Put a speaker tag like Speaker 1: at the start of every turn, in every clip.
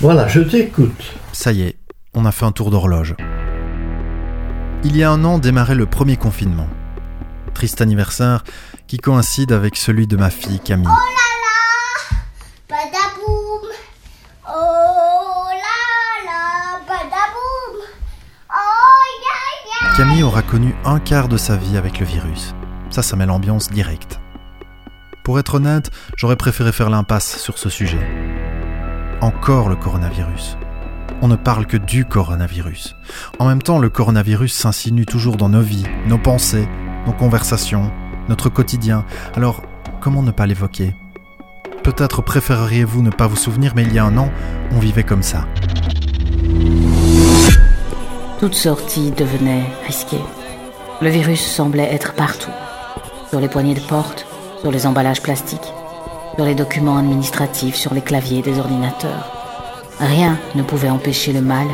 Speaker 1: Voilà, je t'écoute.
Speaker 2: Ça y est, on a fait un tour d'horloge. Il y a un an démarrait le premier confinement. Triste anniversaire qui coïncide avec celui de ma fille Camille.
Speaker 3: Oh là là Badaboum Oh là là Badaboum Oh ya ya
Speaker 2: Camille aura connu un quart de sa vie avec le virus. Ça, ça met l'ambiance directe. Pour être honnête, j'aurais préféré faire l'impasse sur ce sujet. Encore le coronavirus. On ne parle que du coronavirus. En même temps, le coronavirus s'insinue toujours dans nos vies, nos pensées, nos conversations, notre quotidien. Alors, comment ne pas l'évoquer? Peut-être préféreriez-vous ne pas vous souvenir, mais il y a un an, on vivait comme ça.
Speaker 4: Toute sortie devenait risquée. Le virus semblait être partout. Sur les poignées de porte, sur les emballages plastiques, sur les documents administratifs, sur les claviers des ordinateurs. Rien ne pouvait empêcher le mal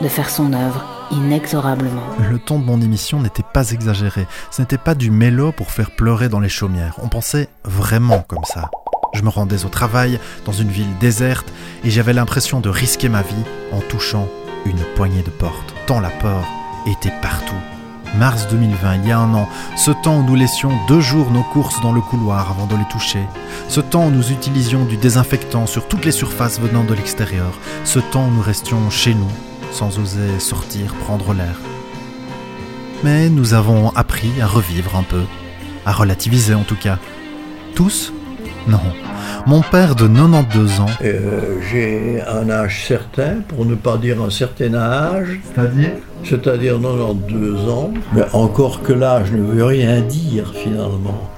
Speaker 4: de faire son œuvre inexorablement.
Speaker 2: Le ton de mon émission n'était pas exagéré. Ce n'était pas du mélo pour faire pleurer dans les chaumières. On pensait vraiment comme ça. Je me rendais au travail dans une ville déserte et j'avais l'impression de risquer ma vie en touchant une poignée de porte. Tant la peur était partout. Mars 2020, il y a un an, ce temps où nous laissions deux jours nos courses dans le couloir avant de les toucher, ce temps où nous utilisions du désinfectant sur toutes les surfaces venant de l'extérieur, ce temps où nous restions chez nous, sans oser sortir prendre l'air. Mais nous avons appris à revivre un peu, à relativiser en tout cas. Tous Non. Mon père de 92 ans,
Speaker 1: Euh, J'ai un âge certain, pour ne pas dire un certain âge,
Speaker 2: c'est-à-dire?
Speaker 1: C'est-à-dire 92 ans. Mais encore que l'âge ne veut rien dire finalement,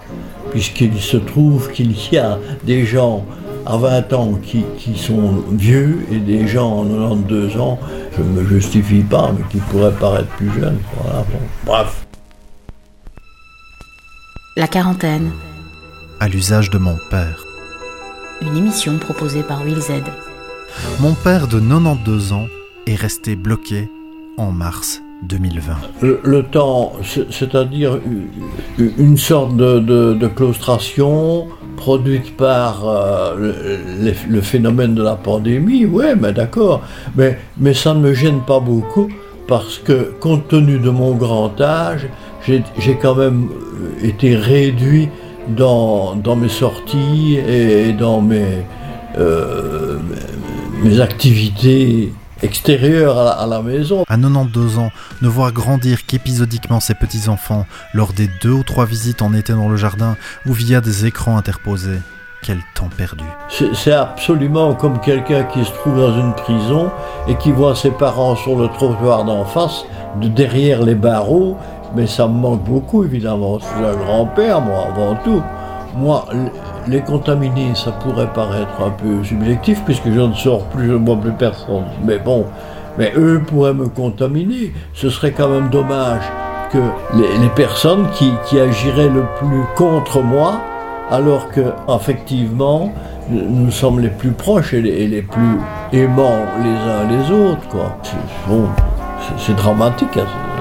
Speaker 1: puisqu'il se trouve qu'il y a des gens à 20 ans qui, qui sont vieux et des gens en 92 ans, je ne me justifie pas, mais qui pourraient paraître plus jeunes. Voilà, bon. Bref.
Speaker 4: La quarantaine,
Speaker 2: à l'usage de mon père.
Speaker 4: une émission proposée par Will Z.
Speaker 2: Mon père de 92 ans est resté bloqué en mars 2020.
Speaker 1: Le, le temps, c'est- c'est-à-dire une- sorte de, de- de claustration produite par euh, le, phénomène de la pandémie, ouais, mais d'accord. Mais, mais ça ne me gêne pas beaucoup parce que compte tenu de mon grand âge, j'ai j'ai quand même euh, été réduit dans, dans mes sorties et dans mes, euh, mes activités extérieures à la- à la maison.
Speaker 2: À 92 ans, ne voir grandir qu'épisodiquement ses petits-enfants lors des deux ou trois visites en été dans le jardin ou via des écrans interposés. Quel temps perdu.
Speaker 1: C'est c'est absolument comme quelqu'un qui se trouve dans une prison et qui voit ses parents sur le trottoir d'en face, de derrière les barreaux. Mais ça me manque beaucoup, évidemment. Suis un grand-père, moi, avant tout. Moi, les contaminés, ça pourrait paraître un peu subjectif, puisque je ne sors plus, je ne vois plus personne. Mais bon, mais eux pourraient me contaminer. Ce serait quand même dommage que les, personnes qui, agiraient le plus contre moi, alors que, effectivement, nous sommes les plus proches et les, et les plus aimants les uns les autres, quoi. C'est- c'est- c'est dramatique à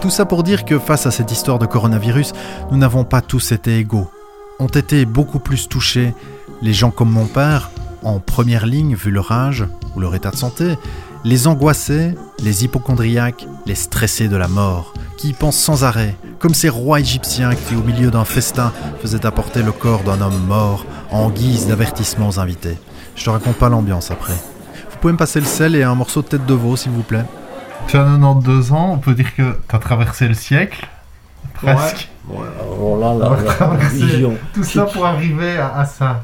Speaker 2: Tout ça pour dire que face à cette histoire de coronavirus, nous n'avons pas tous été égaux. Ont été beaucoup plus touchés les gens comme mon père, en première ligne vu leur âge ou leur état de santé, les angoissés, les hypochondriaques, les stressés de la mort, qui y pensent sans arrêt, comme ces rois égyptiens qui, au milieu d'un festin, faisaient apporter le corps d'un homme mort en guise d'avertissement aux invités. Je te raconte pas l'ambiance après. Vous pouvez me passer le sel et un morceau de tête de veau, s'il vous plaît
Speaker 5: Tu as 92 ans, on peut dire que tu as traversé le siècle. Presque.
Speaker 1: Ouais, alors là, la, la- vision.
Speaker 5: Tout ça pour arriver à, à ça.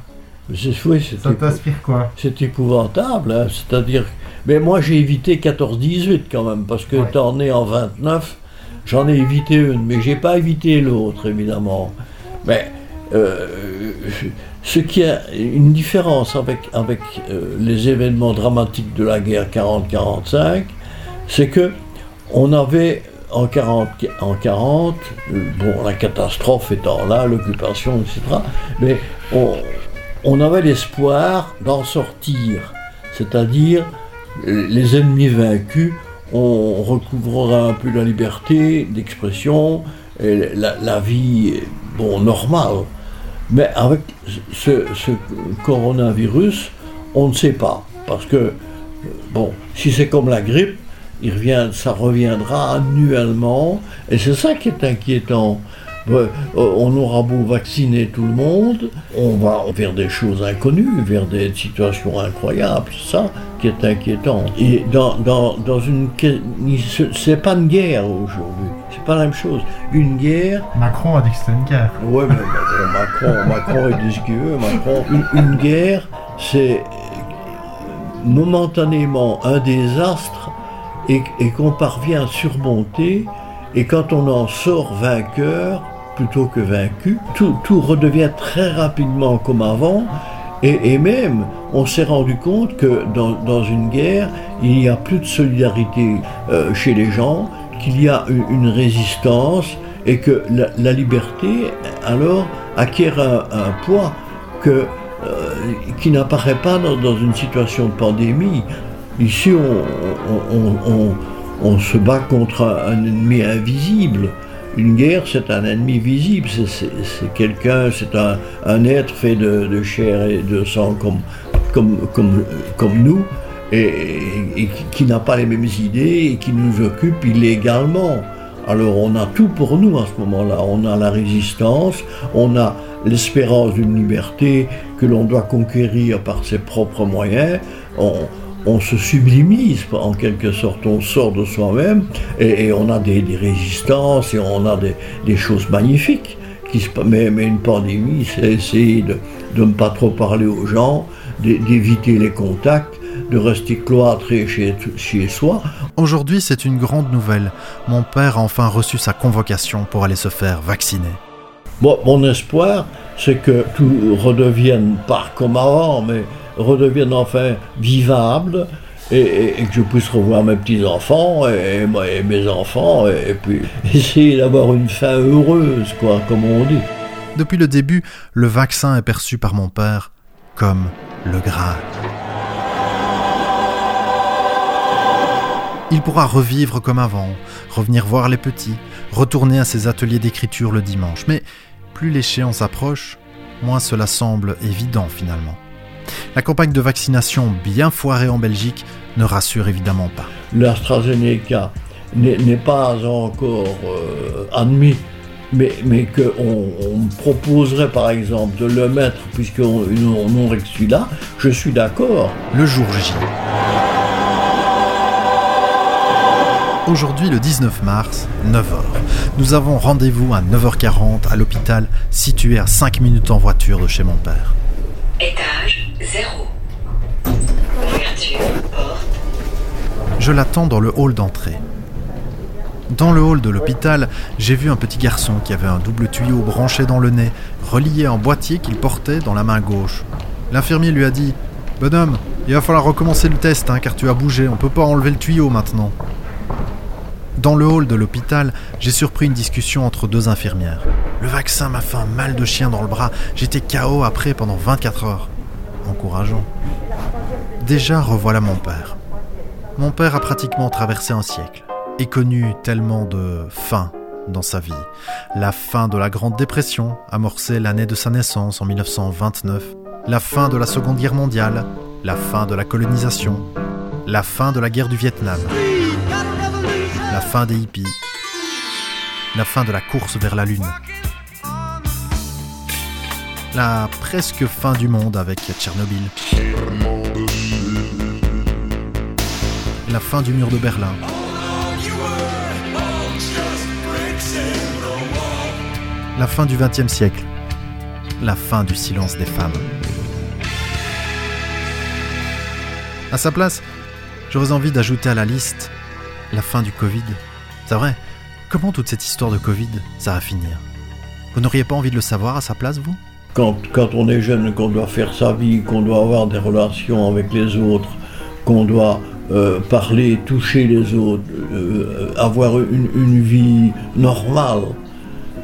Speaker 1: Oui,
Speaker 5: Ça t'inspire quoi?
Speaker 1: c'est épouvantable, hein, c'est-à-dire. Mais moi, j'ai évité 14-18 quand même, parce que
Speaker 5: Ouais.
Speaker 1: étant né en 29, j'en ai évité une, mais j'ai pas évité l'autre, évidemment. Mais euh, ce qui a une différence avec, avec euh, les événements dramatiques de la guerre 40-45, c'est que on avait en 40, en 40 euh, bon, la catastrophe étant là, l'occupation, etc., mais on, avait l'espoir d'en sortir, c'est-à-dire les ennemis vaincus, on recouvrera un peu la liberté d'expression, la, vie, bon, normale. Mais avec ce, ce coronavirus, on ne sait pas. Parce que, bon, si c'est comme la grippe, il revient, ça reviendra annuellement, et c'est ça qui est inquiétant. Euh, on aura beau vacciner tout le monde, on va vers des choses inconnues, vers des situations incroyables, c'est ça qui est inquiétant. Et dans, dans, dans une. C'est pas une guerre aujourd'hui, c'est pas la même chose. Une guerre.
Speaker 5: Macron a dit que c'était une guerre.
Speaker 1: Ouais, mais Macron, Macron, il dit ce qu'il veut, Macron. Une, une guerre, c'est momentanément un désastre et, qu'on parvient à surmonter. Et quand on en sort vainqueur, plutôt que vaincu, tout, redevient très rapidement comme avant. Et, même, on s'est rendu compte que dans, une guerre, il n'y a plus de solidarité euh, chez les gens, qu'il y a une, résistance et que la, liberté, alors, acquiert un, poids euh, qui n'apparaît pas dans, dans, une situation de pandémie. Ici, on, se bat contre un, ennemi invisible. Une guerre, c'est un ennemi visible, c'est quelqu'un, c'est un, être fait de, chair et de sang comme, nous, et, qui n'a pas les mêmes idées et qui nous occupe illégalement. Alors on a tout pour nous à ce moment-là. On a la résistance, on a l'espérance d'une liberté que l'on doit conquérir par ses propres moyens. On se sublimise en quelque sorte, on sort de soi-même et, et, on a des, des, résistances et on a des, des choses magnifiques. Qui se, mais, mais, une pandémie, c'est essayer de, de, ne pas trop parler aux gens, d'éviter les contacts, de rester cloîtré chez, chez soi.
Speaker 2: Aujourd'hui, c'est une grande nouvelle. Mon père a enfin reçu sa convocation pour aller se faire vacciner.
Speaker 1: Bon, mon espoir, c'est que tout redevienne pas comme avant, mais redevienne enfin vivable et, que je puisse revoir mes petits-enfants et, et, mes enfants et, puis essayer d'avoir une fin heureuse, quoi, comme on dit.
Speaker 2: Depuis le début, le vaccin est perçu par mon père comme le Graal. Il pourra revivre comme avant, revenir voir les petits, retourner à ses ateliers d'écriture le dimanche. Mais plus l'échéance approche, moins cela semble évident finalement. La campagne de vaccination bien foirée en Belgique ne rassure évidemment pas.
Speaker 1: L'AstraZeneca n'est pas encore euh, admis, mais, mais qu'on on proposerait par exemple de le mettre, puisqu'on on aurait que celui-là, je suis d'accord.
Speaker 2: Le jour J. Aujourd'hui, le 19 mars, 9h. Nous avons rendez-vous à 9h40 à l'hôpital situé à 5 minutes en voiture de chez mon père.
Speaker 6: Étage 0. Ouverture, porte.
Speaker 2: Je l'attends dans le hall d'entrée. Dans le hall de l'hôpital, j'ai vu un petit garçon qui avait un double tuyau branché dans le nez, relié en boîtier qu'il portait dans la main gauche. L'infirmier lui a dit Bonhomme, il va falloir recommencer le test, hein, car tu as bougé, on peut pas enlever le tuyau maintenant. Dans le hall de l'hôpital, j'ai surpris une discussion entre deux infirmières. Le vaccin m'a fait un mal de chien dans le bras, j'étais KO après pendant 24 heures. Déjà revoilà mon père. Mon père a pratiquement traversé un siècle et connu tellement de fins dans sa vie. La fin de la Grande Dépression, amorcée l'année de sa naissance en 1929, la fin de la Seconde Guerre mondiale, la fin de la colonisation, la fin de la guerre du Vietnam, la fin des hippies, la fin de la course vers la Lune, la presque fin du monde avec Tchernobyl, la fin du mur de Berlin, la fin du XXe siècle, la fin du silence des femmes. À sa place, j'aurais envie d'ajouter à la liste la fin du Covid. C'est vrai, comment toute cette histoire de Covid, ça va finir? Vous n'auriez pas envie de le savoir à sa place, vous?
Speaker 1: Quand, quand on est jeune, qu'on doit faire sa vie, qu'on doit avoir des relations avec les autres, qu'on doit euh, parler, toucher les autres, euh, avoir une, une, vie normale,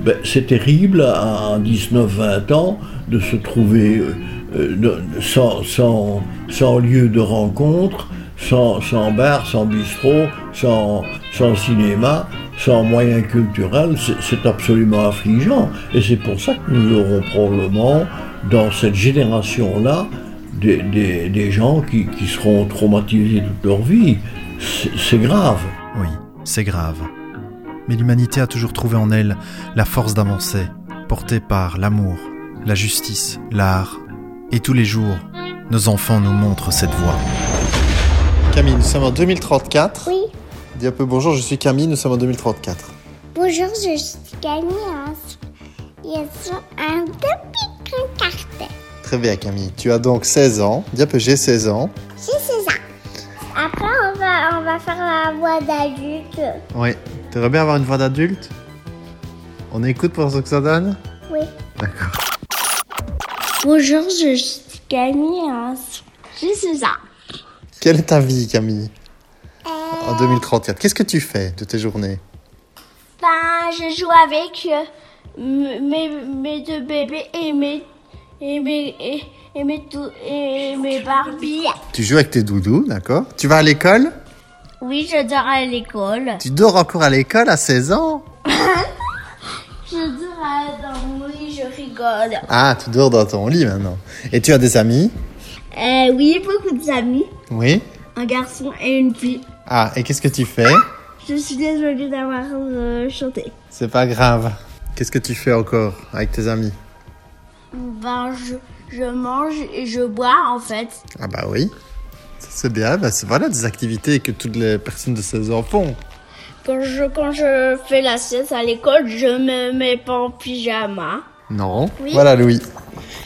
Speaker 1: ben, c'est terrible à 19-20 ans de se trouver euh, sans, sans, sans lieu de rencontre, sans, sans bar, sans bistrot, sans, sans cinéma, sans moyens culturels, c'est absolument affligeant. Et c'est pour ça que nous aurons probablement, dans cette génération-là, des, des- des gens qui, qui seront traumatisés toute leur vie. C'est c'est grave.
Speaker 2: Oui, c'est grave. Mais l'humanité a toujours trouvé en elle la force d'avancer, portée par l'amour, la justice, l'art. Et tous les jours, nos enfants nous montrent cette voie.
Speaker 7: Camille, nous sommes en 2034.
Speaker 3: Oui.
Speaker 7: Dis un peu bonjour, je suis Camille, nous sommes en 2034.
Speaker 3: Bonjour, je suis Camille. Ils sont un petit cartel.
Speaker 7: Très bien Camille, tu as donc 16 ans. Dis un peu j'ai 16 ans.
Speaker 3: Si, c'est ça. Après, on va, on va faire la voix d'adulte.
Speaker 7: Oui. T'aimerais bien avoir une voix d'adulte? On écoute pour ce que ça donne?
Speaker 3: Oui.
Speaker 7: D'accord.
Speaker 3: Bonjour, je suis Camille. Si, c'est ça.
Speaker 7: Quelle est ta vie Camille? En 2034 Qu'est-ce que tu fais de tes journées?
Speaker 3: Ben, je joue avec euh, mes, mes deux bébés et mes, et mes, et, et mes, et mes Barbies.
Speaker 7: Tu joues avec tes doudous, d'accord Tu vas à l'école?
Speaker 3: Oui, je dors à l'école.
Speaker 7: Tu dors encore à l'école à 16 ans?
Speaker 3: Je dors dans mon lit, je rigole.
Speaker 7: Ah, tu dors dans ton lit maintenant. Et tu as des amis?
Speaker 3: Euh, oui, beaucoup d'amis.
Speaker 7: Oui.
Speaker 3: Un garçon et une fille.
Speaker 7: Ah, et qu'est-ce que tu fais
Speaker 3: Je suis désolée d'avoir euh, chanté.
Speaker 7: C'est pas grave. Qu'est-ce que tu fais encore avec tes amis
Speaker 3: Ben, je, je mange et je bois, en fait.
Speaker 7: Ah bah oui. C'est bien, bah, voilà des activités que toutes les personnes de 16 ans font.
Speaker 3: Quand je, quand je fais la sieste à l'école, je me mets pas en pyjama.
Speaker 7: Non.
Speaker 3: Oui.
Speaker 7: Voilà Louis.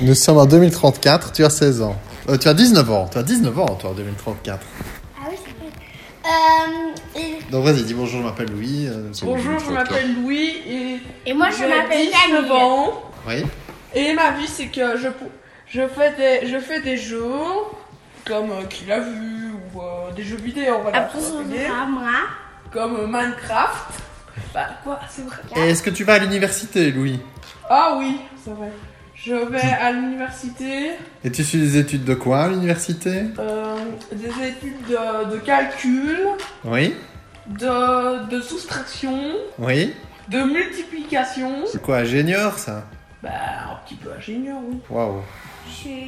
Speaker 7: Nous sommes en 2034, tu as 16 ans. Euh, tu as 19 ans, tu as 19 ans toi en 2034.
Speaker 3: Ah oui, ça fait... Euh, et,
Speaker 7: Donc vas-y, dis bonjour, je m'appelle Louis. euh,
Speaker 8: Bonjour, je
Speaker 7: 2034.
Speaker 8: m'appelle Louis et
Speaker 3: et moi, je m'appelle
Speaker 8: 19
Speaker 3: Camille.
Speaker 8: ans.
Speaker 7: Oui.
Speaker 8: Et ma vie, c'est que je, je, fais des, je fais des jeux comme euh, Qui l'a vu ou euh, des jeux vidéo.
Speaker 3: Après,
Speaker 8: ça va
Speaker 3: moi.
Speaker 8: comme euh, Minecraft. Bah, quoi, c'est vrai.
Speaker 7: Et est-ce que tu vas à l'université, Louis?
Speaker 8: Ah oui, c'est vrai. Je vais à l'université,
Speaker 7: Et tu suis des études de quoi à l'université?
Speaker 8: Euh, des études de, de calcul,
Speaker 7: Oui.
Speaker 8: de, de soustraction,
Speaker 7: Oui.
Speaker 8: de multiplication.
Speaker 7: C'est quoi, ingénieur ça?
Speaker 8: Bah, un petit peu ingénieur, oui.
Speaker 7: Waouh.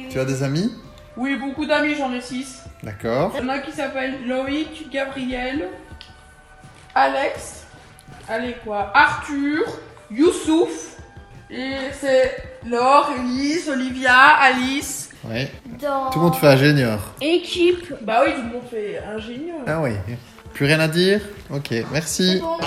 Speaker 7: Tu as des amis?
Speaker 8: Oui, beaucoup d'amis, j'en ai 6.
Speaker 7: D'accord.
Speaker 8: Il y en a qui s'appellent Loïc, Gabriel, Alex, allez quoi, Arthur, Youssouf, et c'est Laure, Elise, Olivia, Alice.
Speaker 7: Oui.
Speaker 3: Dans
Speaker 7: Tout le monde fait ingénieur.
Speaker 3: équipe.
Speaker 8: Bah oui, tout le monde fait ingénieur.
Speaker 7: Ah oui. Plus rien à dire Ok, merci.
Speaker 3: Bon.